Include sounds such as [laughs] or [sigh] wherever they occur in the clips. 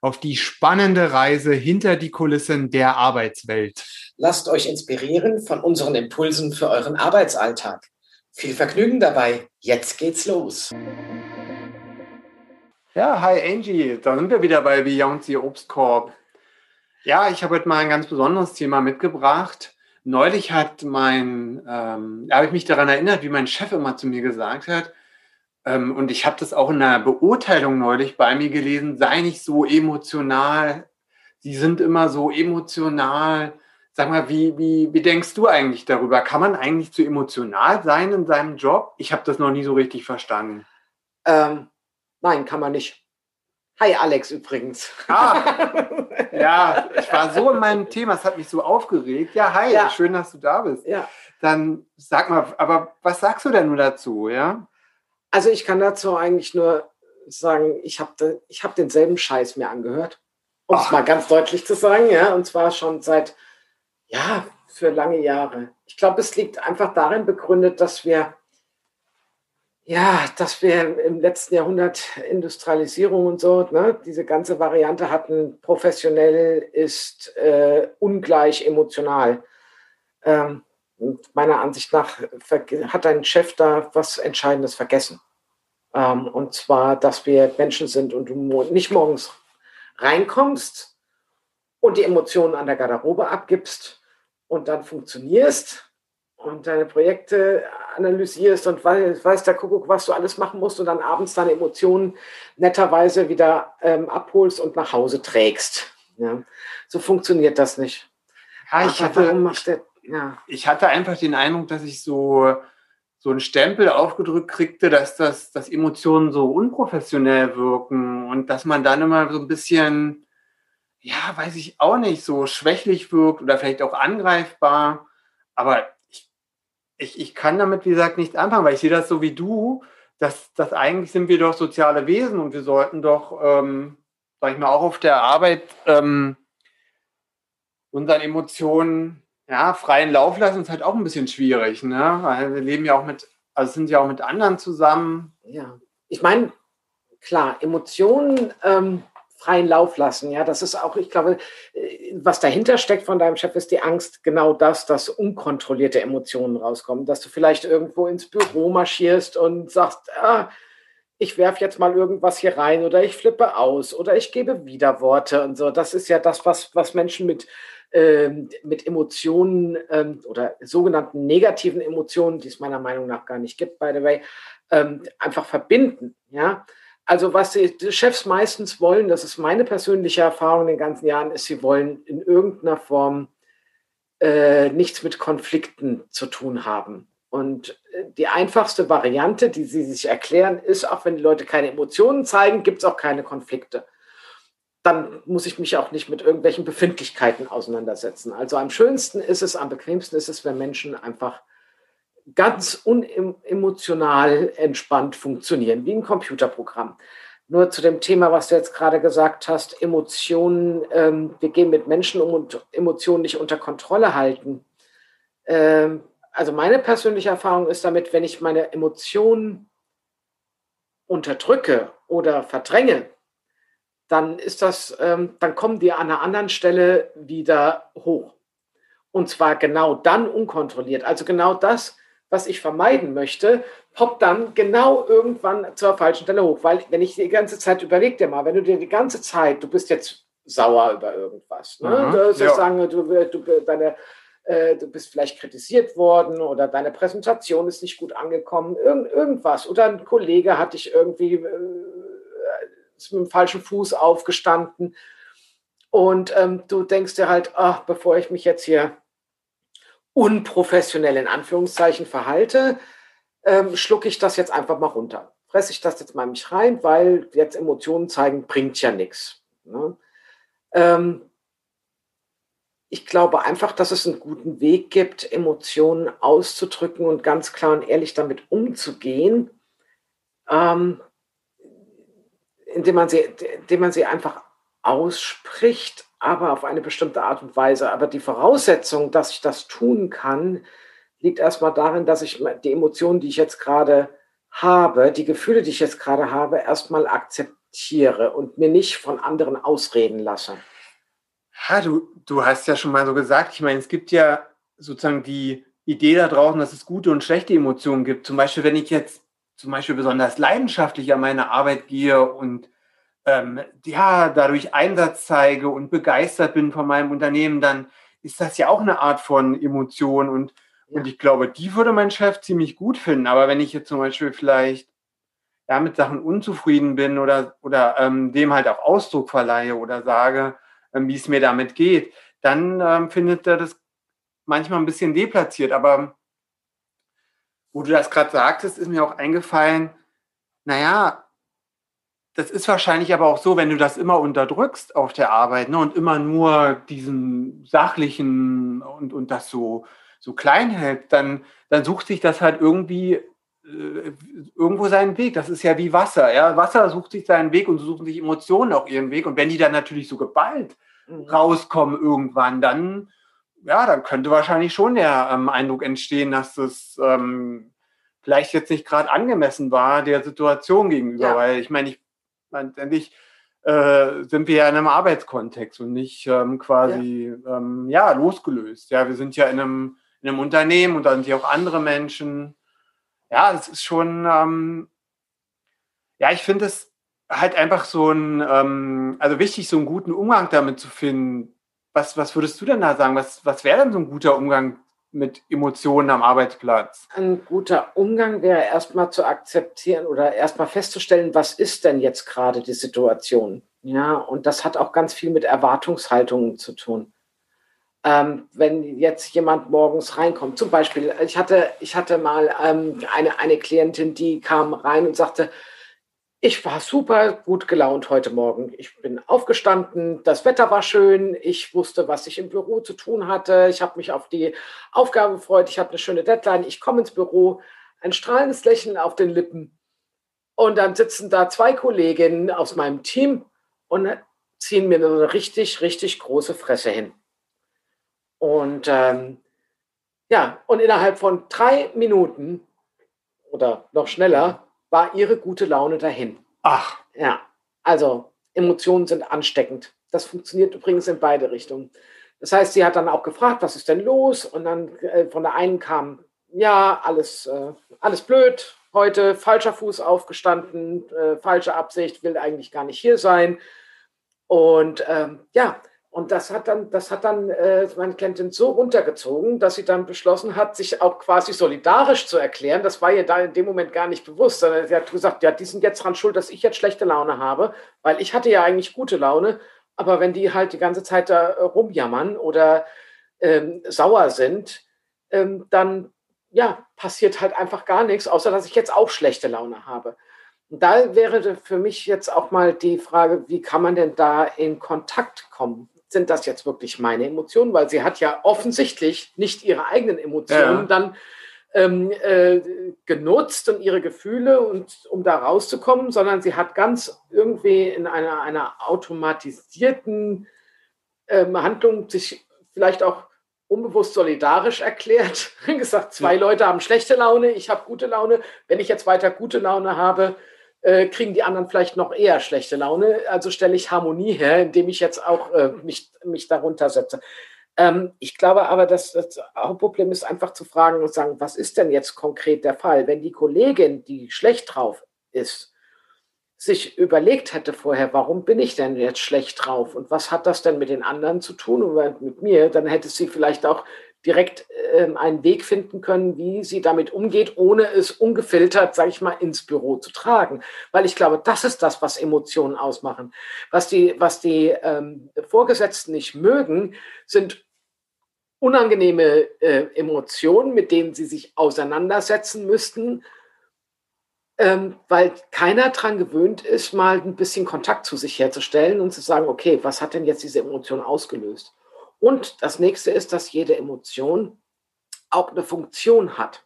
auf die spannende Reise hinter die Kulissen der Arbeitswelt. Lasst euch inspirieren von unseren Impulsen für euren Arbeitsalltag. Viel Vergnügen dabei. Jetzt geht's los. Ja, hi Angie, da sind wir wieder bei Beyond the Obstkorb. Ja, ich habe heute mal ein ganz besonderes Thema mitgebracht. Neulich hat mein, ähm, habe ich mich daran erinnert, wie mein Chef immer zu mir gesagt hat, ähm, und ich habe das auch in einer Beurteilung neulich bei mir gelesen, sei nicht so emotional. Sie sind immer so emotional. Sag mal, wie, wie, wie denkst du eigentlich darüber? Kann man eigentlich zu emotional sein in seinem Job? Ich habe das noch nie so richtig verstanden. Ähm, nein, kann man nicht. Hi Alex übrigens. Ah, [laughs] ja, ich war so in meinem Thema, es hat mich so aufgeregt. Ja, hi, ja. schön, dass du da bist. Ja. Dann sag mal, aber was sagst du denn nur dazu, ja? Also ich kann dazu eigentlich nur sagen, ich habe ich hab denselben Scheiß mir angehört, um es mal ganz deutlich zu sagen, ja, und zwar schon seit, ja, für lange Jahre. Ich glaube, es liegt einfach darin begründet, dass wir, ja, dass wir im letzten Jahrhundert Industrialisierung und so, ne, diese ganze Variante hatten, professionell ist äh, ungleich emotional. Ähm, und meiner Ansicht nach hat ein Chef da was Entscheidendes vergessen. Ähm, und zwar, dass wir Menschen sind und du nicht morgens reinkommst und die Emotionen an der Garderobe abgibst und dann funktionierst und deine Projekte analysierst und weiß, weiß der Kuckuck, was du alles machen musst und dann abends deine Emotionen netterweise wieder ähm, abholst und nach Hause trägst. Ja. So funktioniert das nicht. Ja, ich hatte, der, ja. Ich hatte einfach den Eindruck, dass ich so, so einen Stempel aufgedrückt kriegte, dass das, dass Emotionen so unprofessionell wirken und dass man dann immer so ein bisschen, ja, weiß ich auch nicht, so schwächlich wirkt oder vielleicht auch angreifbar. Aber ich, ich, ich kann damit, wie gesagt, nichts anfangen, weil ich sehe das so wie du, dass, dass eigentlich sind wir doch soziale Wesen und wir sollten doch, ähm, sag ich mal, auch auf der Arbeit ähm, unseren Emotionen ja, freien Lauf lassen ist halt auch ein bisschen schwierig, ne? Weil wir leben ja auch mit, also sind ja auch mit anderen zusammen. Ja, ich meine, klar, Emotionen ähm, freien Lauf lassen, ja, das ist auch, ich glaube, äh, was dahinter steckt von deinem Chef, ist die Angst, genau das, dass unkontrollierte Emotionen rauskommen, dass du vielleicht irgendwo ins Büro marschierst und sagst, ah, ich werfe jetzt mal irgendwas hier rein oder ich flippe aus oder ich gebe Widerworte und so. Das ist ja das, was, was Menschen mit mit Emotionen ähm, oder sogenannten negativen Emotionen, die es meiner Meinung nach gar nicht gibt, by the way, ähm, einfach verbinden. Ja, also was die, die, Chefs meistens wollen, das ist meine persönliche Erfahrung in den ganzen Jahren, ist, sie wollen in irgendeiner Form äh, nichts mit Konflikten zu tun haben. Und äh, die einfachste Variante, die sie sich erklären, ist, auch wenn die Leute keine Emotionen zeigen, gibt es auch keine Konflikte dann muss ich mich auch nicht mit irgendwelchen Befindlichkeiten auseinandersetzen. Also am schönsten ist es, am bequemsten ist es, wenn Menschen einfach ganz unemotional entspannt funktionieren, wie ein Computerprogramm. Nur zu dem Thema, was du jetzt gerade gesagt hast, Emotionen, ähm, wir gehen mit Menschen um und Emotionen nicht unter Kontrolle halten. Ähm, also meine persönliche Erfahrung ist damit, wenn ich meine Emotionen unterdrücke oder verdränge, dann ist das, ähm, dann kommen die an einer anderen Stelle wieder hoch. Und zwar genau dann unkontrolliert. Also genau das, was ich vermeiden möchte, poppt dann genau irgendwann zur falschen Stelle hoch. Weil wenn ich die ganze Zeit überleg dir mal, wenn du dir die ganze Zeit, du bist jetzt sauer über irgendwas, ne? Mhm, du, sozusagen, ja. du, du, deine, äh, du bist vielleicht kritisiert worden oder deine Präsentation ist nicht gut angekommen, irgend, irgendwas. Oder ein Kollege hat dich irgendwie äh, mit dem falschen Fuß aufgestanden. Und ähm, du denkst dir halt, ach, bevor ich mich jetzt hier unprofessionell in Anführungszeichen verhalte, ähm, schlucke ich das jetzt einfach mal runter. Fresse ich das jetzt mal mich rein, weil jetzt Emotionen zeigen bringt ja nichts. Ne? Ähm, ich glaube einfach, dass es einen guten Weg gibt, Emotionen auszudrücken und ganz klar und ehrlich damit umzugehen, ähm, indem, man sie, indem man sie einfach ausspricht, aber auf eine bestimmte Art und Weise. Aber die Voraussetzung, dass ich das tun kann, liegt erstmal darin, dass ich die Emotionen, die ich jetzt gerade habe, die Gefühle, die ich jetzt gerade habe, erstmal akzeptiere und mir nicht von anderen ausreden lasse. Ja, du, du hast ja schon mal so gesagt, ich meine, es gibt ja sozusagen die Idee da draußen, dass es gute und schlechte Emotionen gibt. Zum Beispiel, wenn ich jetzt zum Beispiel besonders leidenschaftlich an meine Arbeit gehe und ähm, ja, dadurch Einsatz zeige und begeistert bin von meinem Unternehmen, dann ist das ja auch eine Art von Emotion und, ja. und ich glaube, die würde mein Chef ziemlich gut finden. Aber wenn ich jetzt zum Beispiel vielleicht ja, mit Sachen unzufrieden bin oder, oder ähm, dem halt auch Ausdruck verleihe oder sage, ähm, wie es mir damit geht, dann ähm, findet er das manchmal ein bisschen deplatziert. Aber wo du das gerade sagtest, ist mir auch eingefallen, naja, das ist wahrscheinlich aber auch so, wenn du das immer unterdrückst auf der Arbeit ne, und immer nur diesen sachlichen und, und das so, so klein hältst, dann, dann sucht sich das halt irgendwie äh, irgendwo seinen Weg. Das ist ja wie Wasser. Ja? Wasser sucht sich seinen Weg und so suchen sich Emotionen auch ihren Weg. Und wenn die dann natürlich so geballt mhm. rauskommen irgendwann, dann, ja, dann könnte wahrscheinlich schon der ähm, Eindruck entstehen, dass das ähm, vielleicht jetzt nicht gerade angemessen war der Situation gegenüber. Ja. Weil ich meine, ich letztendlich äh, sind wir ja in einem Arbeitskontext und nicht ähm, quasi ja. Ähm, ja. losgelöst. Ja, wir sind ja in einem, in einem Unternehmen und da sind ja auch andere Menschen ja, es ist schon, ähm, ja, ich finde es halt einfach so ein, ähm, also wichtig, so einen guten Umgang damit zu finden. Was, was würdest du denn da sagen? Was, was wäre denn so ein guter Umgang mit Emotionen am Arbeitsplatz? Ein guter Umgang wäre erstmal zu akzeptieren oder erstmal festzustellen, was ist denn jetzt gerade die Situation? Ja, und das hat auch ganz viel mit Erwartungshaltungen zu tun ähm, wenn jetzt jemand morgens reinkommt. Zum Beispiel, ich hatte, ich hatte mal ähm, eine, eine Klientin, die kam rein und sagte, ich war super gut gelaunt heute Morgen. Ich bin aufgestanden, das Wetter war schön, ich wusste, was ich im Büro zu tun hatte, ich habe mich auf die Aufgabe gefreut, ich habe eine schöne Deadline, ich komme ins Büro, ein strahlendes Lächeln auf den Lippen. Und dann sitzen da zwei Kolleginnen aus meinem Team und ziehen mir eine richtig, richtig große Fresse hin. Und ähm, ja, und innerhalb von drei Minuten oder noch schneller war ihre gute Laune dahin. Ach. Ja, also Emotionen sind ansteckend. Das funktioniert übrigens in beide Richtungen. Das heißt, sie hat dann auch gefragt, was ist denn los? Und dann äh, von der einen kam, ja, alles, äh, alles blöd, heute falscher Fuß aufgestanden, äh, falsche Absicht, will eigentlich gar nicht hier sein. Und ähm, ja, und das hat dann, das hat dann äh, meine Klientin so runtergezogen, dass sie dann beschlossen hat, sich auch quasi solidarisch zu erklären. Das war ihr da in dem Moment gar nicht bewusst, sondern sie hat gesagt, ja, die sind jetzt dran schuld, dass ich jetzt schlechte Laune habe, weil ich hatte ja eigentlich gute Laune. Aber wenn die halt die ganze Zeit da äh, rumjammern oder ähm, sauer sind, ähm, dann ja, passiert halt einfach gar nichts, außer dass ich jetzt auch schlechte Laune habe. Und da wäre für mich jetzt auch mal die Frage, wie kann man denn da in Kontakt kommen? Sind das jetzt wirklich meine Emotionen? Weil sie hat ja offensichtlich nicht ihre eigenen Emotionen ja. dann ähm, äh, genutzt und ihre Gefühle und um da rauszukommen, sondern sie hat ganz irgendwie in einer, einer automatisierten ähm, Handlung sich vielleicht auch unbewusst solidarisch erklärt, [laughs] gesagt, zwei Leute haben schlechte Laune, ich habe gute Laune. Wenn ich jetzt weiter gute Laune habe, äh, kriegen die anderen vielleicht noch eher schlechte Laune. Also stelle ich Harmonie her, indem ich jetzt auch äh, mich, mich darunter setze. Ähm, ich glaube aber, dass das Hauptproblem ist einfach zu fragen und sagen, was ist denn jetzt konkret der Fall? Wenn die Kollegin, die schlecht drauf ist, sich überlegt hätte vorher, warum bin ich denn jetzt schlecht drauf und was hat das denn mit den anderen zu tun und mit mir, dann hätte sie vielleicht auch direkt ähm, einen Weg finden können, wie sie damit umgeht, ohne es ungefiltert, sage ich mal, ins Büro zu tragen. Weil ich glaube, das ist das, was Emotionen ausmachen. Was die, was die ähm, Vorgesetzten nicht mögen, sind unangenehme äh, Emotionen, mit denen sie sich auseinandersetzen müssten, ähm, weil keiner daran gewöhnt ist, mal ein bisschen Kontakt zu sich herzustellen und zu sagen, okay, was hat denn jetzt diese Emotion ausgelöst? Und das nächste ist, dass jede Emotion auch eine Funktion hat.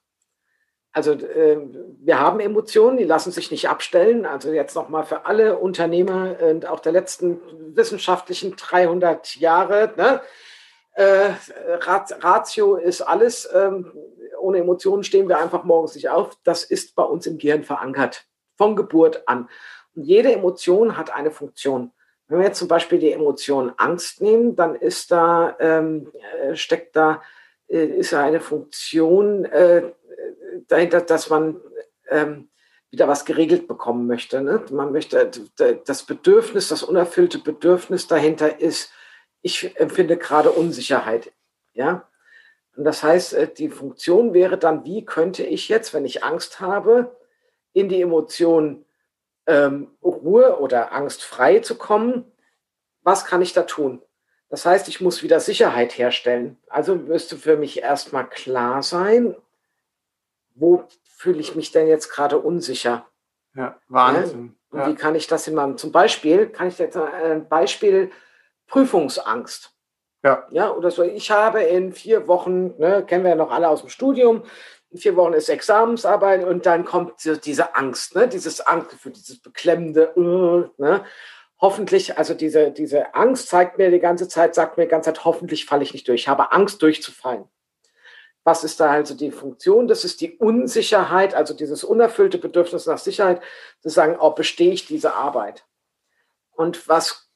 Also äh, wir haben Emotionen, die lassen sich nicht abstellen. Also jetzt nochmal für alle Unternehmer und auch der letzten wissenschaftlichen 300 Jahre. Ne? Äh, Ratio ist alles. Ähm, ohne Emotionen stehen wir einfach morgens nicht auf. Das ist bei uns im Gehirn verankert, von Geburt an. Und jede Emotion hat eine Funktion. Wenn wir jetzt zum Beispiel die Emotion Angst nehmen, dann ist da, ähm, äh, steckt da, äh, ist da eine Funktion äh, dahinter, dass man ähm, wieder was geregelt bekommen möchte. Ne? Man möchte, das Bedürfnis, das unerfüllte Bedürfnis dahinter ist, ich empfinde gerade Unsicherheit. Ja? Und das heißt, äh, die Funktion wäre dann, wie könnte ich jetzt, wenn ich Angst habe, in die Emotion ähm, Ruhe oder angstfrei zu kommen? Was kann ich da tun? Das heißt, ich muss wieder Sicherheit herstellen. Also müsste für mich erstmal klar sein, wo fühle ich mich denn jetzt gerade unsicher? Ja, Wahnsinn. Ja? Und ja. wie kann ich das in meinem, zum Beispiel, kann ich jetzt ein Beispiel Prüfungsangst. Ja. Ja, oder so. Ich habe in vier Wochen, ne, kennen wir ja noch alle aus dem Studium, vier Wochen ist Examensarbeit und dann kommt diese Angst, ne, dieses Angstgefühl, dieses beklemmende, uh, ne. Hoffentlich, also diese, diese Angst zeigt mir die ganze Zeit, sagt mir die ganze Zeit, hoffentlich falle ich nicht durch. Ich habe Angst durchzufallen. Was ist da also die Funktion? Das ist die Unsicherheit, also dieses unerfüllte Bedürfnis nach Sicherheit, zu sagen, oh, bestehe ich diese Arbeit? Und was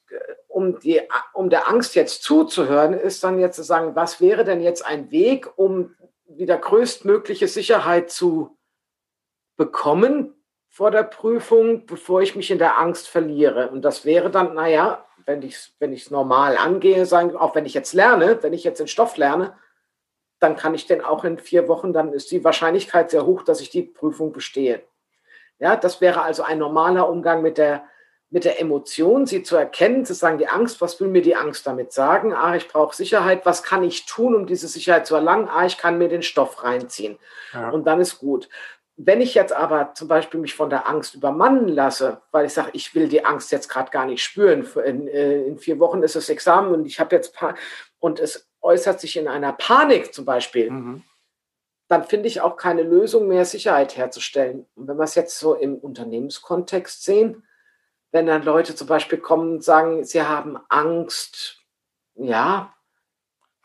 um, die, um der Angst jetzt zuzuhören, ist dann jetzt zu sagen, was wäre denn jetzt ein Weg, um wieder größtmögliche Sicherheit zu bekommen vor der Prüfung, bevor ich mich in der Angst verliere. Und das wäre dann, naja, wenn ich es wenn normal angehe, sagen, auch wenn ich jetzt lerne, wenn ich jetzt den Stoff lerne, dann kann ich den auch in vier Wochen, dann ist die Wahrscheinlichkeit sehr hoch, dass ich die Prüfung bestehe. Ja, das wäre also ein normaler Umgang mit der, mit der Emotion, sie zu erkennen, zu sagen, die Angst, was will mir die Angst damit sagen? Ah, ich brauche Sicherheit, was kann ich tun, um diese Sicherheit zu erlangen? Ah, ich kann mir den Stoff reinziehen. Ja. Und dann ist gut. Wenn ich jetzt aber zum Beispiel mich von der Angst übermannen lasse, weil ich sage, ich will die Angst jetzt gerade gar nicht spüren, in, äh, in, vier Wochen ist das Examen und ich habe jetzt und es äußert sich in einer Panik zum Beispiel, mhm. dann finde ich auch keine Lösung mehr, Sicherheit herzustellen. Und wenn wir es jetzt so im Unternehmenskontext sehen, wenn dann Leute zum Beispiel kommen und sagen, sie haben Angst, ja,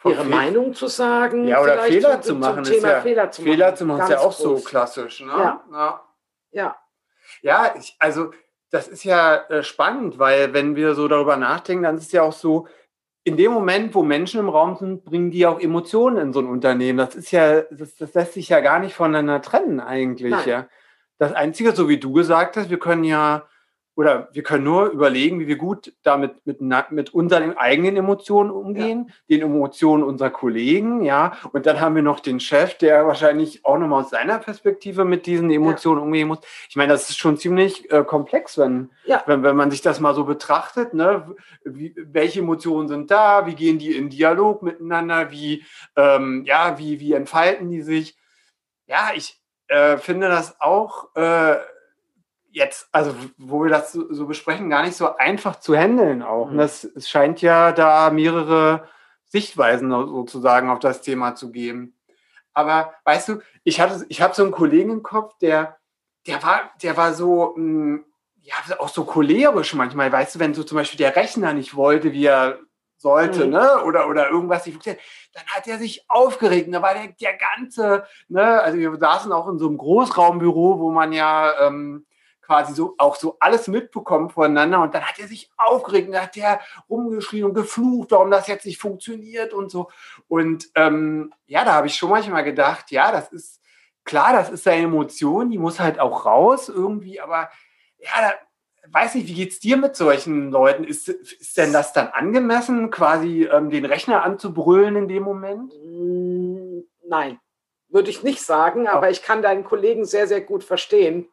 ihre Meinung zu sagen. Ja, oder Fehler zu, machen. Thema ja, Fehler zu machen. Fehler zu machen ist ja auch groß. so klassisch. Ne? Ja. Ja, ja. ja ich, also das ist ja äh, spannend, weil wenn wir so darüber nachdenken, dann ist es ja auch so, in dem Moment, wo Menschen im Raum sind, bringen die auch Emotionen in so ein Unternehmen. Das ist ja, das, das lässt sich ja gar nicht voneinander trennen eigentlich. Nein. Ja. Das Einzige, so wie du gesagt hast, wir können ja oder wir können nur überlegen, wie wir gut damit mit, mit unseren eigenen Emotionen umgehen, ja. den Emotionen unserer Kollegen, ja. Und dann haben wir noch den Chef, der wahrscheinlich auch nochmal aus seiner Perspektive mit diesen Emotionen ja. umgehen muss. Ich meine, das ist schon ziemlich äh, komplex, wenn, ja. wenn, wenn man sich das mal so betrachtet, ne? Wie, welche Emotionen sind da? Wie gehen die in Dialog miteinander? Wie, ähm, ja, wie, wie entfalten die sich? Ja, ich äh, finde das auch, äh, jetzt, also wo wir das so, so, besprechen, gar nicht so einfach zu handeln auch. Mhm. Das, es scheint ja da mehrere Sichtweisen sozusagen auf das Thema zu geben. Aber weißt du, ich hatte, ich habe so einen Kollegen im Kopf, der, der war, der war so, mh, hm, ja, auch so cholerisch manchmal, weißt du, wenn so zum Beispiel der Rechner nicht wollte, wie er sollte, mhm. ne? Oder, oder irgendwas nicht funktioniert, dann hat er sich aufgeregt. Und da war der, der ganze, ne, also wir saßen auch in so einem Großraumbüro, wo man ja ähm, quasi so auch so alles mitbekommen voneinander und dann hat er sich aufgeregt und dann hat er rumgeschrien und geflucht, warum das jetzt nicht funktioniert und so. Und ähm, ja, da habe ich schon manchmal gedacht, ja, das ist klar, das ist seine Emotion, die muss halt auch raus irgendwie, aber ja, da, weiß nicht, wie geht es dir mit solchen Leuten? Ist, ist denn das dann angemessen, quasi ähm, den Rechner anzubrüllen in dem Moment? Nein, würde ich nicht sagen, aber ich kann deinen Kollegen sehr, sehr gut verstehen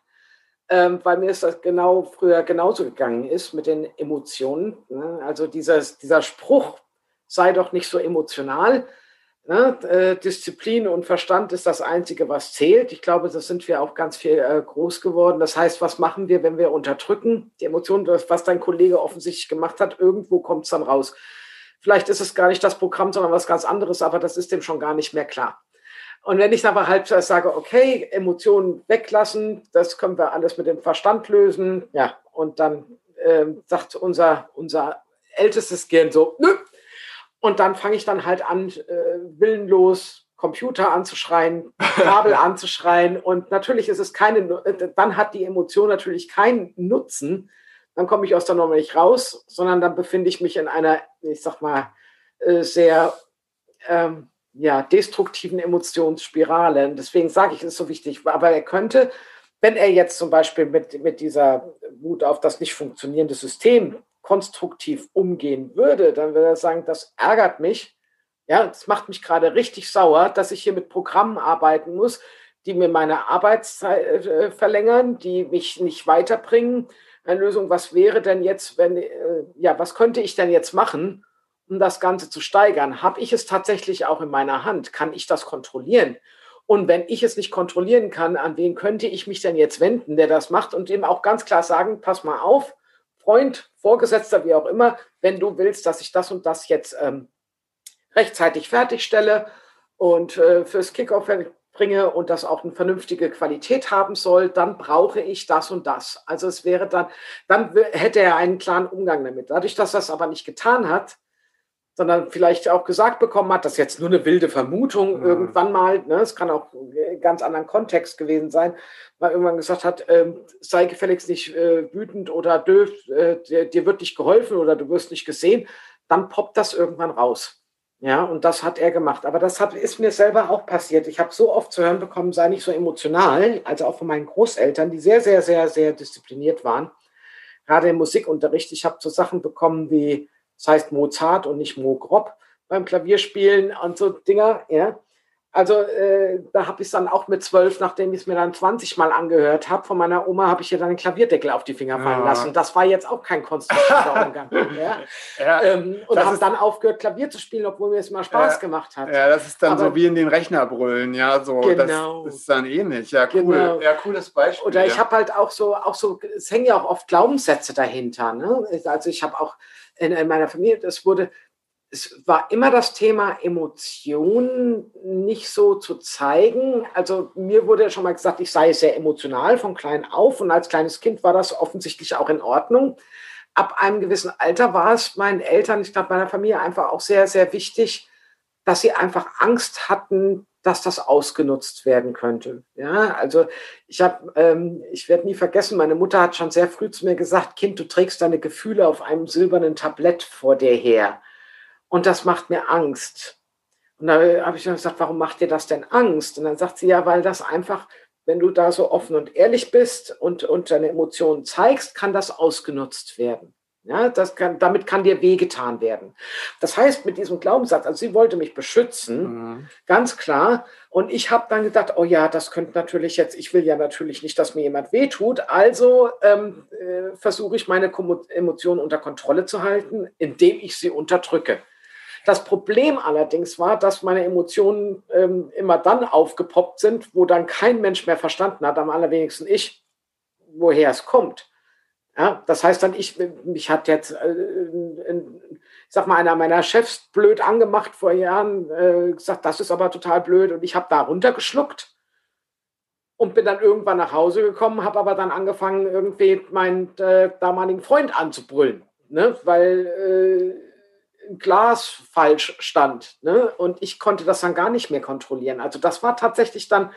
ähm, weil mir ist das genau früher genauso gegangen ist mit den Emotionen. Ne? Also dieser, dieser Spruch, sei doch nicht so emotional. Ne? Äh, Disziplin und Verstand ist das Einzige, was zählt. Ich glaube, das sind wir auch ganz viel äh, groß geworden. Das heißt, was machen wir, wenn wir unterdrücken? Die Emotionen, was dein Kollege offensichtlich gemacht hat, irgendwo kommt es dann raus. Vielleicht ist es gar nicht das Programm, sondern was ganz anderes, aber das ist dem schon gar nicht mehr klar. Und wenn ich aber halt sage, okay, Emotionen weglassen, das können wir alles mit dem Verstand lösen, ja, und dann äh, sagt unser, unser ältestes Gehirn so, nö. Und dann fange ich dann halt an, äh, willenlos Computer anzuschreien, [laughs] Kabel anzuschreien. Und natürlich ist es keine, dann hat die Emotion natürlich keinen Nutzen. Dann komme ich aus der Nummer nicht raus, sondern dann befinde ich mich in einer, ich sag mal, äh, sehr ähm, ja, destruktiven Emotionsspirale. Deswegen sage ich, es ist so wichtig. Aber er könnte, wenn er jetzt zum Beispiel mit, mit dieser Wut auf das nicht funktionierende System konstruktiv umgehen würde, dann würde er sagen, das ärgert mich. Ja, das macht mich gerade richtig sauer, dass ich hier mit Programmen arbeiten muss, die mir meine Arbeitszeit äh, verlängern, die mich nicht weiterbringen. Eine Lösung, was wäre denn jetzt, wenn, äh, ja, was könnte ich denn jetzt machen, um das Ganze zu steigern? Habe ich es tatsächlich auch in meiner Hand? Kann ich das kontrollieren? Und wenn ich es nicht kontrollieren kann, an wen könnte ich mich denn jetzt wenden, der das macht und dem auch ganz klar sagen, pass mal auf, Freund, Vorgesetzter, wie auch immer, wenn du willst, dass ich das und das jetzt ähm, rechtzeitig fertigstelle und äh, fürs Kickoff bringe und das auch eine vernünftige Qualität haben soll, dann brauche ich das und das. Also es wäre dann, dann hätte er einen klaren Umgang damit. Dadurch, dass er es aber nicht getan hat, sondern vielleicht auch gesagt bekommen hat, das ist jetzt nur eine wilde Vermutung mhm. irgendwann mal, ne, es kann auch einen ganz anderen Kontext gewesen sein, weil irgendwann gesagt hat, äh, sei gefälligst nicht äh, wütend oder doof, äh, dir, dir, wird nicht geholfen oder du wirst nicht gesehen, dann poppt das irgendwann raus. Ja, und das hat er gemacht. Aber das hat, ist mir selber auch passiert. Ich habe so oft zu hören bekommen, sei nicht so emotional, also auch von meinen Großeltern, die sehr, sehr, sehr, sehr diszipliniert waren. Gerade im Musikunterricht. Ich habe so Sachen bekommen wie, das heißt Mozart und nicht Mo Grob beim Klavierspielen und so Dinger, ja. Also äh, da habe ich es dann auch mit zwölf, nachdem ich es mir dann 20 Mal angehört habe, von meiner Oma habe ich ihr dann einen Klavierdeckel auf die Finger fallen ja. lassen. Das war jetzt auch kein konstruktiver [laughs] Umgang. ja. ja. Ähm, und habe dann aufgehört, Klavier zu spielen, obwohl mir es mal Spaß ja. gemacht hat. Ja, das ist dann Aber, so wie in den Rechnerbrüllen, ja, so. Genau. Das, ist dann ähnlich. Ja, cool. Genau. Ja, cooles Beispiel. Oder ich habe halt auch so, auch so, es hängen ja auch oft Glaubenssätze dahinter. Ne? Also ich habe auch in, in meiner Familie, das wurde, es war immer das Thema Emotionen nicht so zu zeigen. Also mir wurde ja schon mal gesagt, ich sei sehr emotional von klein auf und als kleines Kind war das offensichtlich auch in Ordnung. Ab einem gewissen Alter war es meinen Eltern, ich glaube meiner Familie einfach auch sehr, sehr wichtig, dass sie einfach Angst hatten, dass das ausgenutzt werden könnte. Ja, also ich habe, ähm, ich werde nie vergessen, meine Mutter hat schon sehr früh zu mir gesagt, Kind, du trägst deine Gefühle auf einem silbernen Tablett vor dir her. Und das macht mir Angst. Und da habe ich dann gesagt, warum macht dir das denn Angst? Und dann sagt sie, ja, weil das einfach, wenn du da so offen und ehrlich bist und, und deine Emotionen zeigst, kann das ausgenutzt werden. Ja, das kann, damit kann dir wehgetan werden. Das heißt, mit diesem Glaubenssatz, also sie wollte mich beschützen, mhm. ganz klar. Und ich habe dann gedacht, oh ja, das könnte natürlich jetzt, ich will ja natürlich nicht, dass mir jemand wehtut. Also ähm, äh, versuche ich meine Emotionen unter Kontrolle zu halten, indem ich sie unterdrücke. Das Problem allerdings war, dass meine Emotionen ähm, immer dann aufgepoppt sind, wo dann kein Mensch mehr verstanden hat, am allerwenigsten ich, woher es kommt. Ja, das heißt dann, ich, mich hat jetzt, äh, ich sag mal, einer meiner Chefs blöd angemacht vor Jahren, äh, gesagt, das ist aber total blöd und ich habe da runtergeschluckt und bin dann irgendwann nach Hause gekommen, habe aber dann angefangen, irgendwie meinen äh, damaligen Freund anzubrüllen, ne? weil äh, Glas falsch stand ne? und ich konnte das dann gar nicht mehr kontrollieren. Also das war tatsächlich dann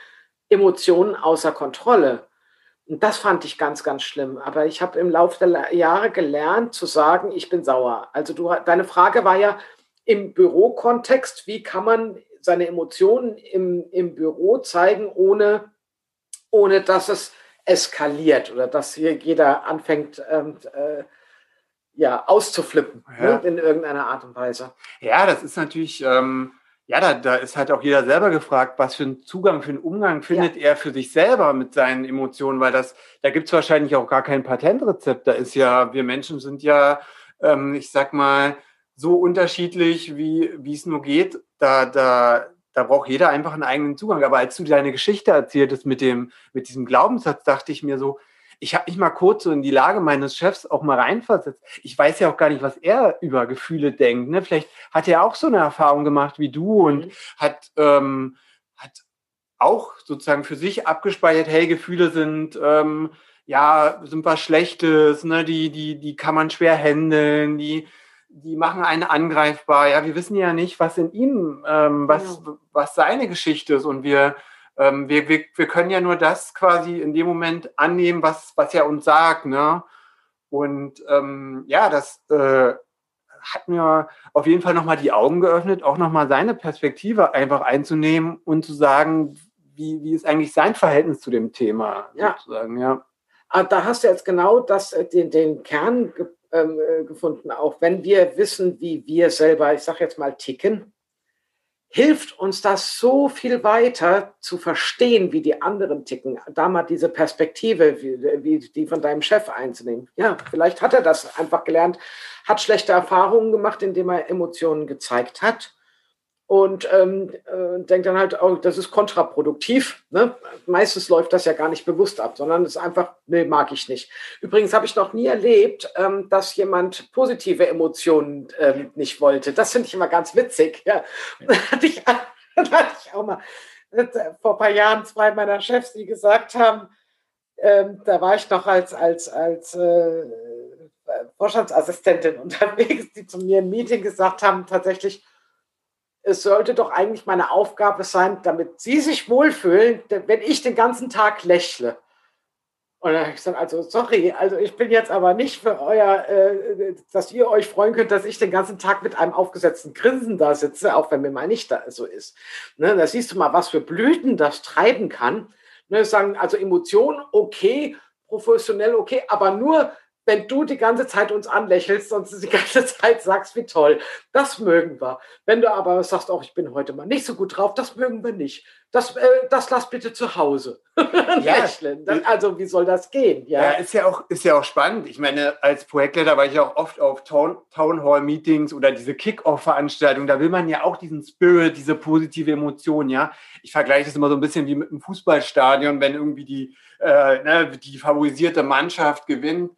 Emotionen außer Kontrolle. Und das fand ich ganz, ganz schlimm. Aber ich habe im Laufe der Jahre gelernt zu sagen, ich bin sauer. Also du, deine Frage war ja im Bürokontext, wie kann man seine Emotionen im, im Büro zeigen, ohne, ohne dass es eskaliert oder dass hier jeder anfängt, ähm, äh, ja, auszuflippen ja. Ne, in irgendeiner Art und Weise. Ja, das ist natürlich. Ähm ja, da, da ist halt auch jeder selber gefragt, was für einen Zugang, für einen Umgang findet ja. er für sich selber mit seinen Emotionen, weil das, da gibt es wahrscheinlich auch gar kein Patentrezept. Da ist ja, wir Menschen sind ja, ähm, ich sag mal, so unterschiedlich, wie wie es nur geht. Da, da, da braucht jeder einfach einen eigenen Zugang. Aber als du deine Geschichte erzähltest mit dem, mit diesem Glaubenssatz, dachte ich mir so, ich habe mich mal kurz so in die Lage meines Chefs auch mal reinversetzt. Ich weiß ja auch gar nicht, was er über Gefühle denkt. Ne? Vielleicht hat er auch so eine Erfahrung gemacht wie du und mhm. hat, ähm, hat auch sozusagen für sich abgespeichert, hey, Gefühle sind, ähm, ja, sind was Schlechtes, ne? die, die, die kann man schwer handeln, die, die machen einen angreifbar. Ja, wir wissen ja nicht, was in ihm, ähm, was, ja. was seine Geschichte ist. Und wir, ähm, wir, wir, wir können ja nur das quasi in dem Moment annehmen, was, was er uns sagt. Ne? Und ähm, ja, das äh, hat mir auf jeden Fall nochmal die Augen geöffnet, auch nochmal seine Perspektive einfach einzunehmen und zu sagen, wie, wie ist eigentlich sein Verhältnis zu dem Thema ja. sozusagen, ja. Ah, da hast du jetzt genau das, äh, den, den Kern ähm, äh, gefunden. Auch wenn wir wissen, wie wir selber, ich sage jetzt mal, ticken, hilft uns das so viel weiter zu verstehen, wie die anderen ticken. Da mal diese Perspektive, wie, wie die von deinem Chef einzunehmen. Ja, vielleicht hat er das einfach gelernt, hat schlechte Erfahrungen gemacht, indem er Emotionen gezeigt hat und ähm, äh, denkt dann halt, oh, das ist kontraproduktiv. Ne? Meistens läuft das ja gar nicht bewusst ab, sondern es ist einfach, nee, mag ich nicht. Übrigens habe ich noch nie erlebt, ähm, dass jemand positive Emotionen ähm, nicht wollte. Das finde ich immer ganz witzig. Ja. Da [laughs] hatte ich, da hatte ich auch mal äh, vor ein paar Jahren zwei meiner Chefs, die gesagt haben, ähm, da war ich noch als, als, als äh, Vorstandsassistentin [laughs] unterwegs, die zu mir im Meeting gesagt haben, tatsächlich, es sollte doch eigentlich meine Aufgabe sein, damit Sie sich wohlfühlen, wenn ich den ganzen Tag lächle. Und dann habe ich gesagt, also sorry, also ich bin jetzt aber nicht für euer, äh, dass ihr euch freuen könnt, dass ich den ganzen Tag mit einem aufgesetzten Grinsen da sitze, auch wenn mir mal nicht da so ist. Ne, da siehst du mal, was für Blüten das treiben kann. Ne, sagen, also Emotionen, okay, professionell, okay, aber nur wenn du die ganze Zeit uns anlächelst und die ganze Zeit sagst, wie toll, das mögen wir. Wenn du aber sagst, auch ich bin heute mal nicht so gut drauf, das mögen wir nicht. Das, äh, das lass bitte zu Hause. [laughs] ja. Lächeln. Das, also wie soll das gehen? Ja? ja, ist, ja auch, ist ja auch spannend. Ich meine, als Projektleiter war ich auch oft auf Town, Town Hall Meetings oder diese Kick-Off-Veranstaltungen. Da will man ja auch diesen Spirit, diese positive Emotion. Ja, ich vergleiche das immer so ein bisschen wie mit einem Fußballstadion, wenn irgendwie die, äh, ne, die favorisierte Mannschaft gewinnt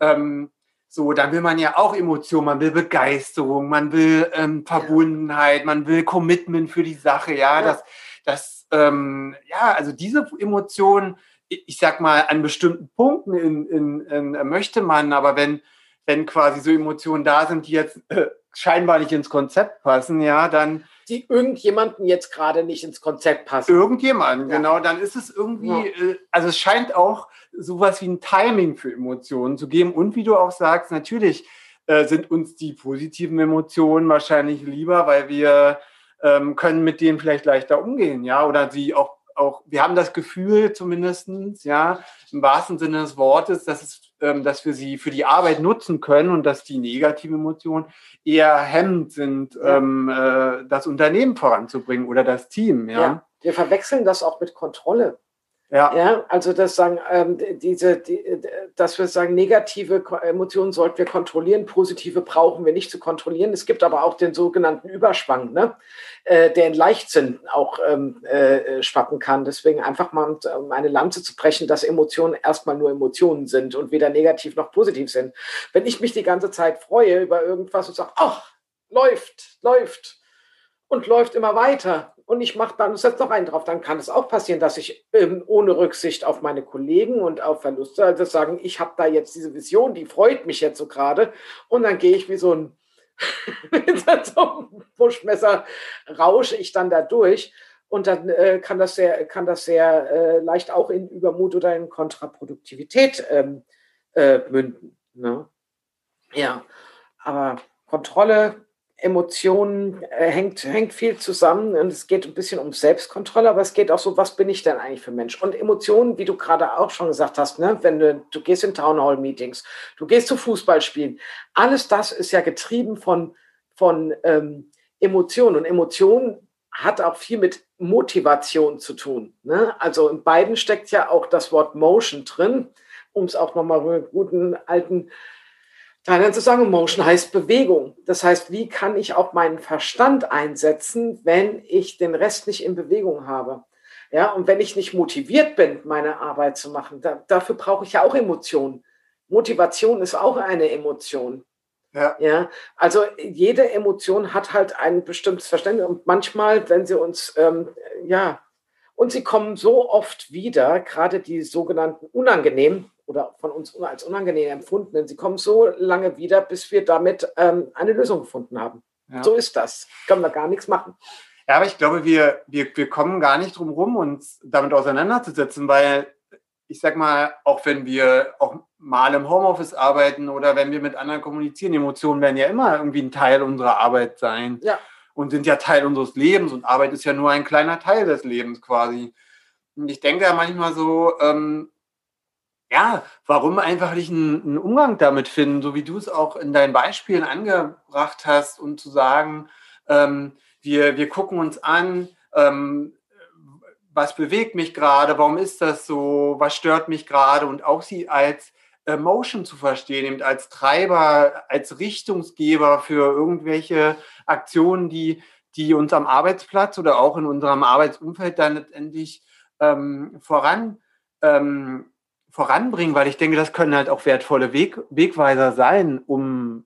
ähm, so, dann will man ja auch Emotionen, man will Begeisterung, man will ähm, Verbundenheit, man will Commitment für die Sache, ja, ja. das, das, ähm, ja, also diese Emotionen, ich sag mal, an bestimmten Punkten in, in, in, äh, möchte man, aber wenn, wenn quasi so Emotionen da sind, die jetzt äh, scheinbar nicht ins Konzept passen, ja, dann die irgendjemanden jetzt gerade nicht ins Konzept passen. Irgendjemanden, ja. genau. Dann ist es irgendwie, ja. Äh, also es scheint auch sowas wie ein Timing für Emotionen zu geben. Und wie du auch sagst, natürlich äh, sind uns die positiven Emotionen wahrscheinlich lieber, weil wir ähm, können mit denen vielleicht leichter umgehen, ja, oder sie auch auch, wir haben das Gefühl zumindestens, ja, im wahrsten Sinne des Wortes, dass, es, dass wir sie für die Arbeit nutzen können und dass die negativen Emotionen eher hemmend sind, ja. ähm, äh, das Unternehmen voranzubringen oder das Team. Ja? ja, wir verwechseln das auch mit Kontrolle. Ja. ja, also das sagen, ähm, diese, die, dass wir sagen, negative Emotionen sollten wir kontrollieren, positive brauchen wir nicht zu kontrollieren. Es gibt aber auch den sogenannten Überschwang, ne? äh, der in Leichtsinn auch ähm, äh, schwappen kann. Deswegen einfach mal um eine Lanze zu brechen, dass Emotionen erstmal nur Emotionen sind und weder negativ noch positiv sind. Wenn ich mich die ganze Zeit freue über irgendwas und sage, ach, läuft, läuft und läuft immer weiter, und ich mache dann setze noch einen drauf, dann kann es auch passieren, dass ich ähm, ohne Rücksicht auf meine Kollegen und auf Verluste also sagen, ich habe da jetzt diese Vision, die freut mich jetzt so gerade und dann gehe ich wie so ein [laughs] Buschmesser rausche ich dann da durch und dann äh, kann das sehr, kann das sehr äh, leicht auch in Übermut oder in Kontraproduktivität ähm, äh, münden. Ne? Ja, aber Kontrolle Emotionen äh, hängt, hängt viel zusammen und es geht ein bisschen um Selbstkontrolle, aber es geht auch so, was bin ich denn eigentlich für Mensch? Und Emotionen, wie du gerade auch schon gesagt hast, ne, wenn du, du gehst in Town Hall Meetings, du gehst zu Fußballspielen, alles das ist ja getrieben von, von ähm, Emotionen und Emotionen hat auch viel mit Motivation zu tun. Ne? Also in beiden steckt ja auch das Wort Motion drin, um es auch nochmal mit guten alten dann zu sagen, Motion heißt Bewegung. Das heißt, wie kann ich auch meinen Verstand einsetzen, wenn ich den Rest nicht in Bewegung habe? Ja, und wenn ich nicht motiviert bin, meine Arbeit zu machen, da, dafür brauche ich ja auch Emotionen. Motivation ist auch eine Emotion. Ja. ja. Also jede Emotion hat halt ein bestimmtes Verständnis und manchmal, wenn sie uns, ähm, ja, und sie kommen so oft wieder, gerade die sogenannten unangenehmen oder von uns als unangenehm empfundenen, sie kommen so lange wieder, bis wir damit ähm, eine Lösung gefunden haben. Ja. So ist das. Können wir gar nichts machen. Ja, aber ich glaube, wir, wir, wir kommen gar nicht drum rum, uns damit auseinanderzusetzen, weil ich sag mal, auch wenn wir auch mal im Homeoffice arbeiten oder wenn wir mit anderen kommunizieren, Emotionen werden ja immer irgendwie ein Teil unserer Arbeit sein. Ja. Und sind ja Teil unseres Lebens und Arbeit ist ja nur ein kleiner Teil des Lebens quasi. Und ich denke ja manchmal so, ähm, ja, warum einfach nicht einen, einen, Umgang damit finden, so wie du es auch in deinen Beispielen angebracht hast und zu sagen, ähm, wir, wir gucken uns an, ähm, was bewegt mich gerade, warum ist das so, was stört mich gerade und auch sie als Emotion zu verstehen, eben als Treiber, als Richtungsgeber für irgendwelche Aktionen, die, die uns am Arbeitsplatz oder auch in unserem Arbeitsumfeld dann letztendlich ähm, voran, ähm, voranbringen, weil ich denke, das können halt auch wertvolle Weg, Wegweiser sein, um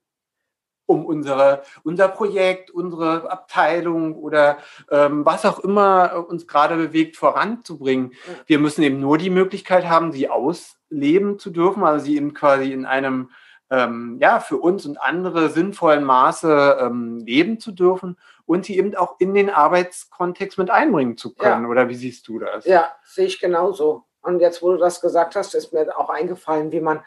um unsere, unser Projekt, unsere Abteilung oder ähm, was auch immer uns gerade bewegt, voranzubringen. Wir müssen eben nur die Möglichkeit haben, sie ausleben zu dürfen, also sie eben quasi in einem ähm, ja, für uns und andere sinnvollen Maße ähm, leben zu dürfen und sie eben auch in den Arbeitskontext mit einbringen zu können. Ja. Oder wie siehst du das? Ja, sehe ich genauso. Und jetzt, wo du das gesagt hast, ist mir auch eingefallen, wie man,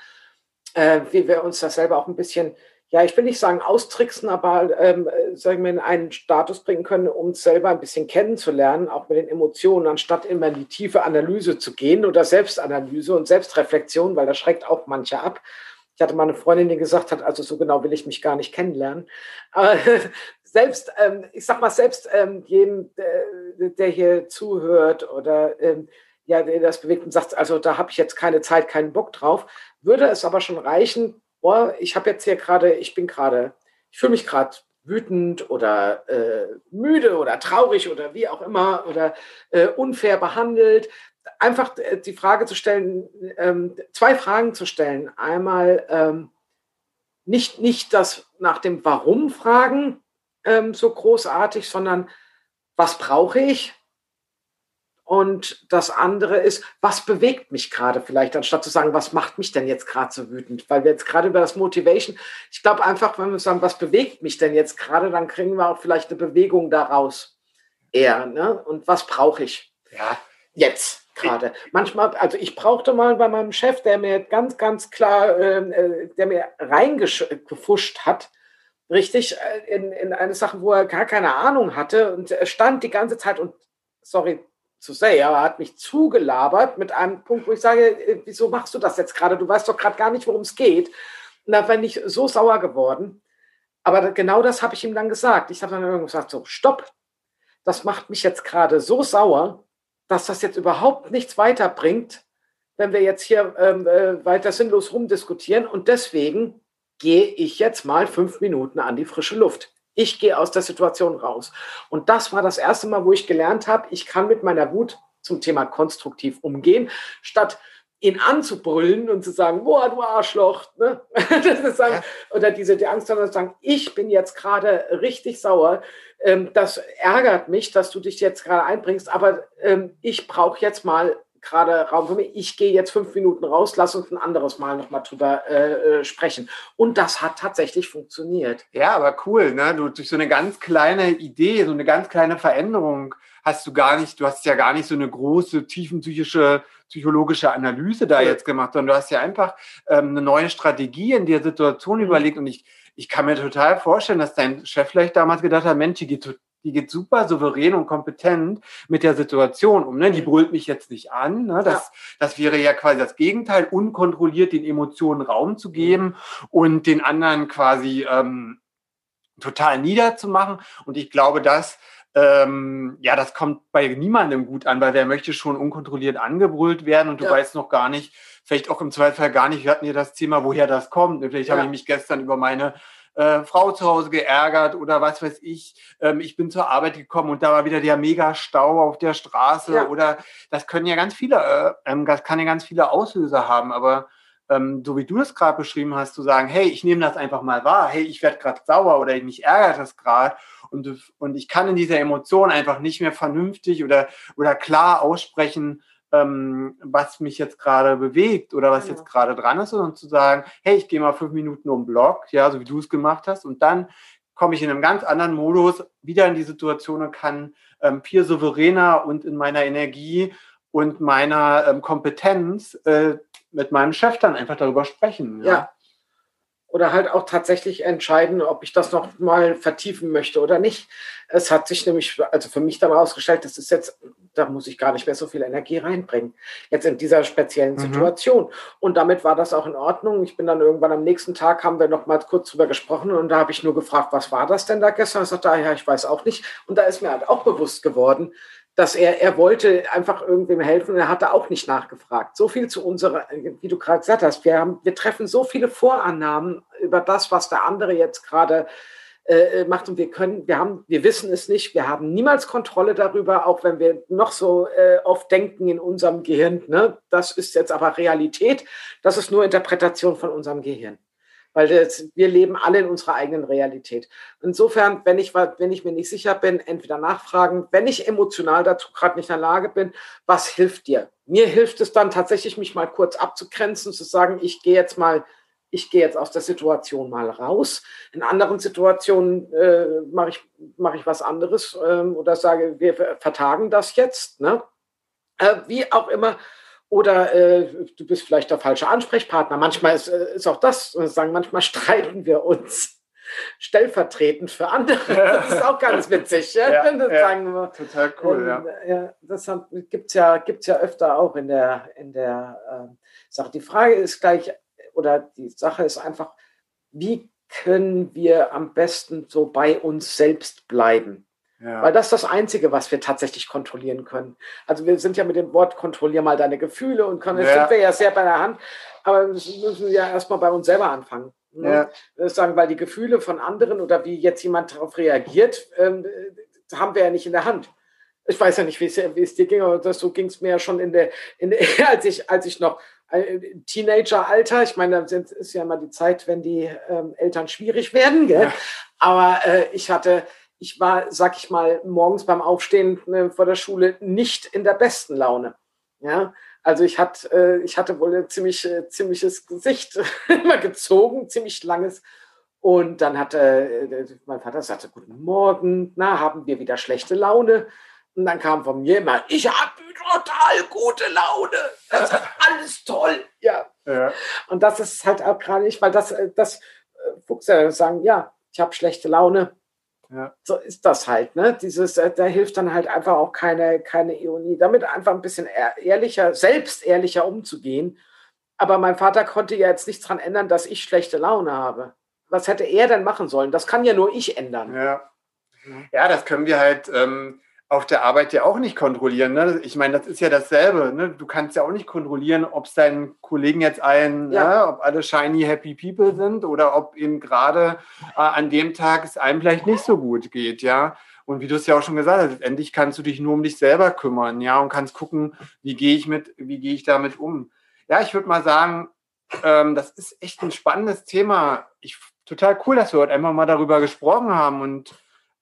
äh, wie wir uns das selber auch ein bisschen ja, ich will nicht sagen austricksen, aber ähm, sagen wir in einen Status bringen können, um uns selber ein bisschen kennenzulernen, auch mit den Emotionen, anstatt immer in die tiefe Analyse zu gehen oder Selbstanalyse und Selbstreflexion, weil das schreckt auch manche ab. Ich hatte mal eine Freundin, die gesagt hat, also so genau will ich mich gar nicht kennenlernen. Aber [laughs] selbst, ähm, ich sag mal, selbst ähm, jedem, der, der, hier zuhört oder ähm, ja, das bewegt und sagt, also da habe ich jetzt keine Zeit, keinen Bock drauf, würde es aber schon reichen, boah, ich habe jetzt hier gerade, ich bin gerade, ich fühle mich gerade wütend oder äh, müde oder traurig oder wie auch immer oder äh, unfair behandelt. Einfach äh, die Frage zu stellen, ähm, zwei Fragen zu stellen. Einmal ähm, nicht, nicht das nach dem Warum fragen ähm, so großartig, sondern was brauche ich? Und das andere ist, was bewegt mich gerade vielleicht, anstatt zu sagen, was macht mich denn jetzt gerade so wütend? Weil wir jetzt gerade über das Motivation, ich glaube einfach, wenn wir sagen, was bewegt mich denn jetzt gerade, dann kriegen wir auch vielleicht eine Bewegung daraus eher. Ne? Und was brauche ich? Ja. Jetzt gerade. Manchmal, also ich brauchte mal bei meinem Chef, der mir ganz, ganz klar, ähm, äh, der mir reingefuscht hat, richtig, äh, in, in eine Sache, wo er gar keine Ahnung hatte und er stand die ganze Zeit und, sorry, zu sehr, er hat mich zugelabert mit einem Punkt, wo ich sage, äh, wieso machst du das jetzt gerade? Du weißt doch gerade gar nicht, worum es geht. Und da bin ich so sauer geworden. Aber genau das habe ich ihm dann gesagt. Ich habe dann irgendwann gesagt, so, stopp. Das macht mich jetzt gerade so sauer, dass das jetzt überhaupt nichts weiterbringt, wenn wir jetzt hier ähm, äh, weiter sinnlos rumdiskutieren. Und deswegen gehe ich jetzt mal fünf Minuten an die frische Luft. Ich gehe aus der Situation raus. Und das war das erste Mal, wo ich gelernt habe, ich kann mit meiner Wut zum Thema konstruktiv umgehen, statt ihn anzubrüllen und zu sagen, boah, du Arschloch, ne? [laughs] sagen, ja. oder diese die Angst zu sagen, ich bin jetzt gerade richtig sauer, ähm, das ärgert mich, dass du dich jetzt gerade einbringst, aber ähm, ich brauche jetzt mal gerade Raum für mich. Ich gehe jetzt fünf Minuten raus, lass uns ein anderes Mal nochmal drüber äh, äh, sprechen. Und das hat tatsächlich funktioniert. Ja, aber cool, ne? Du durch so eine ganz kleine Idee, so eine ganz kleine Veränderung hast du gar nicht, du hast ja gar nicht so eine große, tiefenpsychische, psychologische Analyse da jetzt gemacht, sondern du hast ja einfach ähm, eine neue Strategie in der Situation mhm. überlegt und ich, ich kann mir total vorstellen, dass dein Chef vielleicht damals gedacht hat, Mensch, die geht die geht super souverän und kompetent mit der Situation um. Ne? Die brüllt mich jetzt nicht an. Ne? Das, ja. das wäre ja quasi das Gegenteil, unkontrolliert den Emotionen Raum zu geben und den anderen quasi ähm, total niederzumachen. Und ich glaube, dass ähm, ja, das kommt bei niemandem gut an, weil wer möchte schon unkontrolliert angebrüllt werden und du ja. weißt noch gar nicht, vielleicht auch im Zweifel gar nicht, wir hatten hier das Thema, woher das kommt. Vielleicht ja. habe ich mich gestern über meine äh, Frau zu Hause geärgert oder was weiß ich. Ähm, ich bin zur Arbeit gekommen und da war wieder der Mega-Stau auf der Straße ja. oder das können ja ganz viele, äh, ähm, das kann ja ganz viele Auslöser haben, aber ähm, so wie du das gerade beschrieben hast, zu sagen, hey, ich nehme das einfach mal wahr, hey, ich werde gerade sauer oder mich ärgert das gerade und, und ich kann in dieser Emotion einfach nicht mehr vernünftig oder, oder klar aussprechen, ähm, was mich jetzt gerade bewegt oder was ja. jetzt gerade dran ist, sondern zu sagen, hey, ich gehe mal fünf Minuten um den Block, ja, so wie du es gemacht hast, und dann komme ich in einem ganz anderen Modus wieder in die Situation und kann ähm, viel souveräner und in meiner Energie und meiner ähm, Kompetenz äh, mit meinem Chef dann einfach darüber sprechen. Ja. ja. Oder halt auch tatsächlich entscheiden, ob ich das noch mal vertiefen möchte oder nicht. Es hat sich nämlich, also für mich dann herausgestellt, das ist jetzt, da muss ich gar nicht mehr so viel Energie reinbringen. Jetzt in dieser speziellen mhm. Situation. Und damit war das auch in Ordnung. Ich bin dann irgendwann am nächsten Tag, haben wir noch mal kurz drüber gesprochen und da habe ich nur gefragt, was war das denn da gestern? Ich sagte, ah, ja, ich weiß auch nicht. Und da ist mir halt auch bewusst geworden, dass er, er wollte einfach irgendwem helfen und er hatte auch nicht nachgefragt. So viel zu unserer, wie du gerade gesagt hast, wir, haben, wir treffen so viele Vorannahmen über das, was der andere jetzt gerade äh, macht und wir können, wir haben, wir wissen es nicht, wir haben niemals Kontrolle darüber, auch wenn wir noch so äh, oft denken in unserem Gehirn, ne? das ist jetzt aber Realität, das ist nur Interpretation von unserem Gehirn weil das, wir leben alle in unserer eigenen Realität. Insofern, wenn ich, wenn ich mir nicht sicher bin, entweder nachfragen, wenn ich emotional dazu gerade nicht in der Lage bin, was hilft dir? Mir hilft es dann tatsächlich, mich mal kurz abzugrenzen, zu sagen, ich gehe jetzt mal, ich gehe jetzt aus der Situation mal raus. In anderen Situationen äh, mache ich, mach ich was anderes ähm, oder sage, wir vertagen das jetzt. Ne? Äh, wie auch immer oder äh, du bist vielleicht der falsche Ansprechpartner. Manchmal ist, äh, ist auch das, sagen, manchmal [laughs] streiten wir uns stellvertretend für andere. [laughs] Das ist auch ganz witzig. ja, ja, ja total cool, ja. ja. Das gibt es ja, gibt's ja öfter auch in der, in der äh, Sache. Die Frage ist gleich, oder die Sache ist einfach, wie können wir am besten so bei uns selbst bleiben? Ja. Weil das ist das Einzige, was wir tatsächlich kontrollieren können. Also wir sind ja mit dem Wort kontrollier mal deine Gefühle und können, ja. sind wir ja sehr bei der Hand, aber wir müssen ja erstmal bei uns selber anfangen. Ne? Ja. Sagen, weil die Gefühle von anderen oder wie jetzt jemand darauf reagiert, ähm, haben wir ja nicht in der Hand. Ich weiß ja nicht, wie es, wie es dir ging, aber das, so ging es mir ja schon in der, in der [laughs] als ich, als ich noch äh, Teenager-Alter, ich meine, das ist ja immer die Zeit, wenn die ähm, Eltern schwierig werden, gell? Ja. aber äh, ich hatte, ich war, sag ich mal, morgens beim Aufstehen äh, vor der Schule nicht in der besten Laune. Ja, also ich, hat, äh, ich hatte wohl ein ziemlich, äh, ziemliches Gesicht [laughs] immer gezogen, ziemlich langes. Und dann hatte äh, mein Vater sagte, guten Morgen, na, haben wir wieder schlechte Laune? Und dann kam von mir immer, ich habe total gute Laune. Das ist [laughs] alles toll. Ja. ja. Und das ist halt auch gerade nicht, weil das, das Fuchs sagen, ja, ich habe schlechte Laune ja. So ist das halt, ne? Dieses, äh, da hilft dann halt einfach auch keine, keine Ironie. Damit einfach ein bisschen ehrlicher, selbst ehrlicher umzugehen. Aber mein Vater konnte ja jetzt nichts daran ändern, dass ich schlechte Laune habe. Was hätte er denn machen sollen? Das kann ja nur ich ändern. Ja, ja das können wir halt. Ähm auf der Arbeit ja auch nicht kontrollieren. Ne? Ich meine, das ist ja dasselbe. Ne? Du kannst ja auch nicht kontrollieren, ob es deinen Kollegen jetzt allen, ja. ne? ob alle shiny, happy people sind oder ob eben gerade äh, an dem Tag es einem vielleicht nicht so gut geht, ja. Und wie du es ja auch schon gesagt hast, letztendlich kannst du dich nur um dich selber kümmern, ja, und kannst gucken, wie gehe ich mit, wie gehe ich damit um. Ja, ich würde mal sagen, ähm, das ist echt ein spannendes Thema. Ich, total cool, dass wir heute einfach mal darüber gesprochen haben und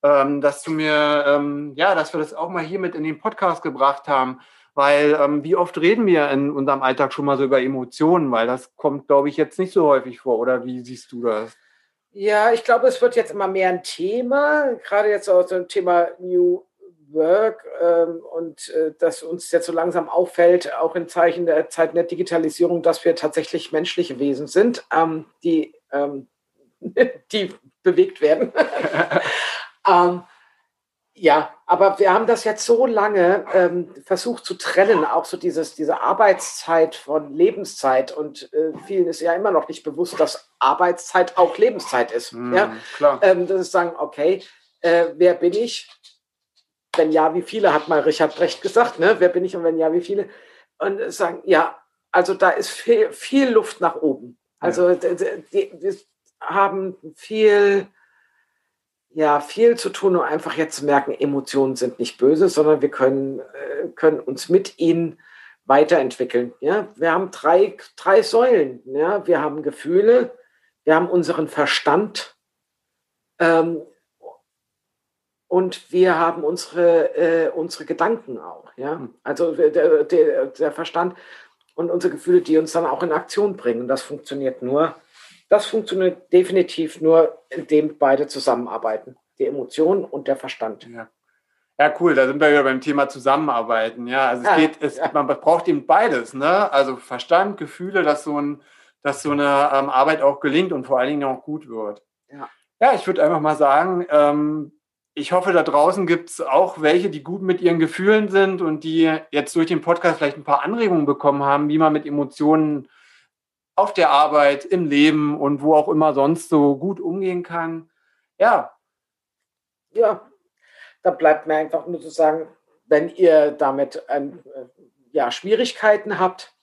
ähm, dass du mir, ähm, ja, dass wir das auch mal hier mit in den Podcast gebracht haben. Weil ähm, wie oft reden wir in unserem Alltag schon mal so über Emotionen? Weil das kommt, glaube ich, jetzt nicht so häufig vor. Oder wie siehst du das? Ja, ich glaube, es wird jetzt immer mehr ein Thema, gerade jetzt auch so ein Thema New Work ähm, und äh, dass uns jetzt so langsam auffällt, auch in Zeichen der Zeiten der Digitalisierung, dass wir tatsächlich menschliche Wesen sind, ähm, die, ähm, [laughs] die bewegt werden. [laughs] Ähm, ja, aber wir haben das jetzt so lange ähm, versucht zu trennen, auch so dieses, diese Arbeitszeit von Lebenszeit. Und äh, vielen ist ja immer noch nicht bewusst, dass Arbeitszeit auch Lebenszeit ist. Mm, ja? klar. Ähm, das ist sagen, okay, äh, wer bin ich? Wenn ja, wie viele, hat mal Richard Brecht gesagt, ne? Wer bin ich und wenn ja, wie viele? Und sagen, ja, also da ist viel, viel Luft nach oben. Also ja. die, die, haben viel, ja, viel zu tun, um einfach jetzt zu merken, Emotionen sind nicht böse, sondern wir können, äh, können uns mit ihnen weiterentwickeln. Ja? Wir haben drei, drei Säulen. Ja? Wir haben Gefühle, wir haben unseren Verstand ähm, und wir haben unsere, äh, unsere Gedanken auch. Ja? Hm. Also der, der, der Verstand und unsere Gefühle, die uns dann auch in Aktion bringen. Das funktioniert nur, das funktioniert definitiv nur, indem beide zusammenarbeiten. Die Emotionen und der Verstand. Ja. Ja, cool, da sind wir wieder beim Thema Zusammenarbeiten. Ja, also es ja, geht, es, ja. man braucht eben beides, ne? Also Verstand, Gefühle, dass so, ein, dass so eine ähm, Arbeit auch gelingt und vor allen Dingen auch gut wird. Ja, ja ich würde einfach mal sagen, ähm, ich hoffe, da draußen gibt es auch welche, die gut mit ihren Gefühlen sind und die jetzt durch den Podcast vielleicht ein paar Anregungen bekommen haben, wie man mit Emotionen auf der Arbeit, im Leben und wo auch immer sonst so gut umgehen kann. Ja. Ja, da bleibt mir einfach nur zu sagen, wenn ihr damit ähm, ja, Schwierigkeiten habt,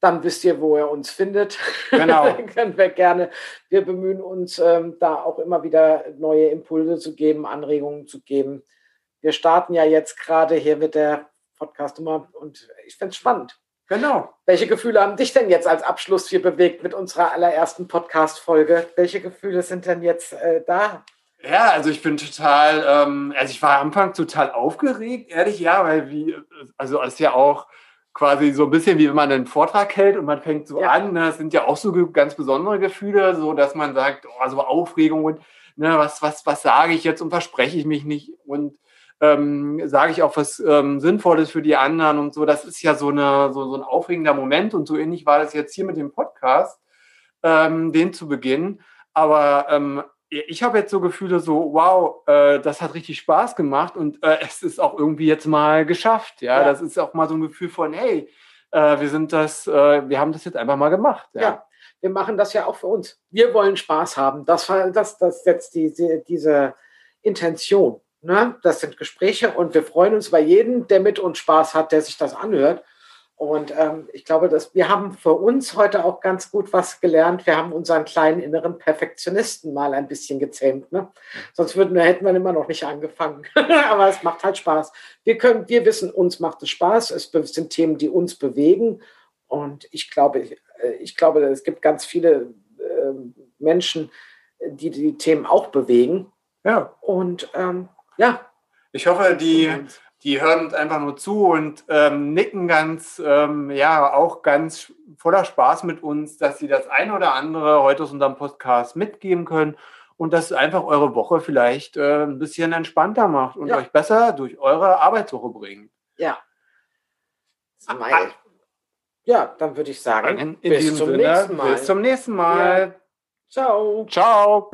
dann wisst ihr, wo ihr uns findet. Genau. [laughs] können wir gerne. Wir bemühen uns, ähm, da auch immer wieder neue Impulse zu geben, Anregungen zu geben. Wir starten ja jetzt gerade hier mit der Podcast-Nummer und ich finde es spannend. Genau. Welche Gefühle haben dich denn jetzt als Abschluss hier bewegt mit unserer allerersten Podcast-Folge? Welche Gefühle sind denn jetzt äh, da? Ja, also ich bin total, ähm, also ich war am Anfang total aufgeregt, ehrlich, ja, weil wie, also es ist ja auch quasi so ein bisschen wie wenn man einen Vortrag hält und man fängt so ja. an, ne, das sind ja auch so ganz besondere Gefühle, so dass man sagt, oh, so Aufregung und ne, was, was, was sage ich jetzt und verspreche ich mich nicht und ähm, sage ich auch was ähm, Sinnvolles für die anderen und so. Das ist ja so, eine, so, so ein aufregender Moment und so ähnlich war das jetzt hier mit dem Podcast, ähm, den zu beginnen. Aber ähm, ich habe jetzt so Gefühle so, wow, äh, das hat richtig Spaß gemacht und äh, [laughs] es ist auch irgendwie jetzt mal geschafft. Ja, ja. das ist auch mal so ein Gefühl von, hey, äh, wir sind das, äh, wir haben das jetzt einfach mal gemacht. Ja. ja. wir machen das ja auch für uns. Wir wollen Spaß haben. Das, das, das jetzt die, die, diese Intention. Ne? Das sind Gespräche und wir freuen uns bei jedem, der mit uns Spaß hat, der sich das anhört. Und ähm, ich glaube, dass wir haben für uns heute auch ganz gut was gelernt. Wir haben unseren kleinen inneren Perfektionisten mal ein bisschen gezähmt. Ne? Sonst würden wir, hätten wir immer noch nicht angefangen. [laughs] Aber es macht halt Spaß. Wir können, wir wissen, uns macht es Spaß. Es sind Themen, die uns bewegen. Und ich glaube, ich, äh, ich glaube, es gibt ganz viele äh, Menschen, die die Themen auch bewegen. Ja. Und ähm, ja. Ich hoffe, die die hören uns einfach nur zu und ähm, nicken ganz, ähm, ja, auch ganz voller Spaß mit uns, dass sie das eine oder andere heute aus unserem Podcast mitgeben können und dass einfach eure Woche vielleicht äh, ein bisschen entspannter macht und ja. euch besser durch eure Arbeitswoche bringt. Ja. Ah, ja, dann würde ich sagen, in, in bis zum Sinne, nächsten Mal. Bis zum nächsten Mal. Ja. Ciao. Ciao.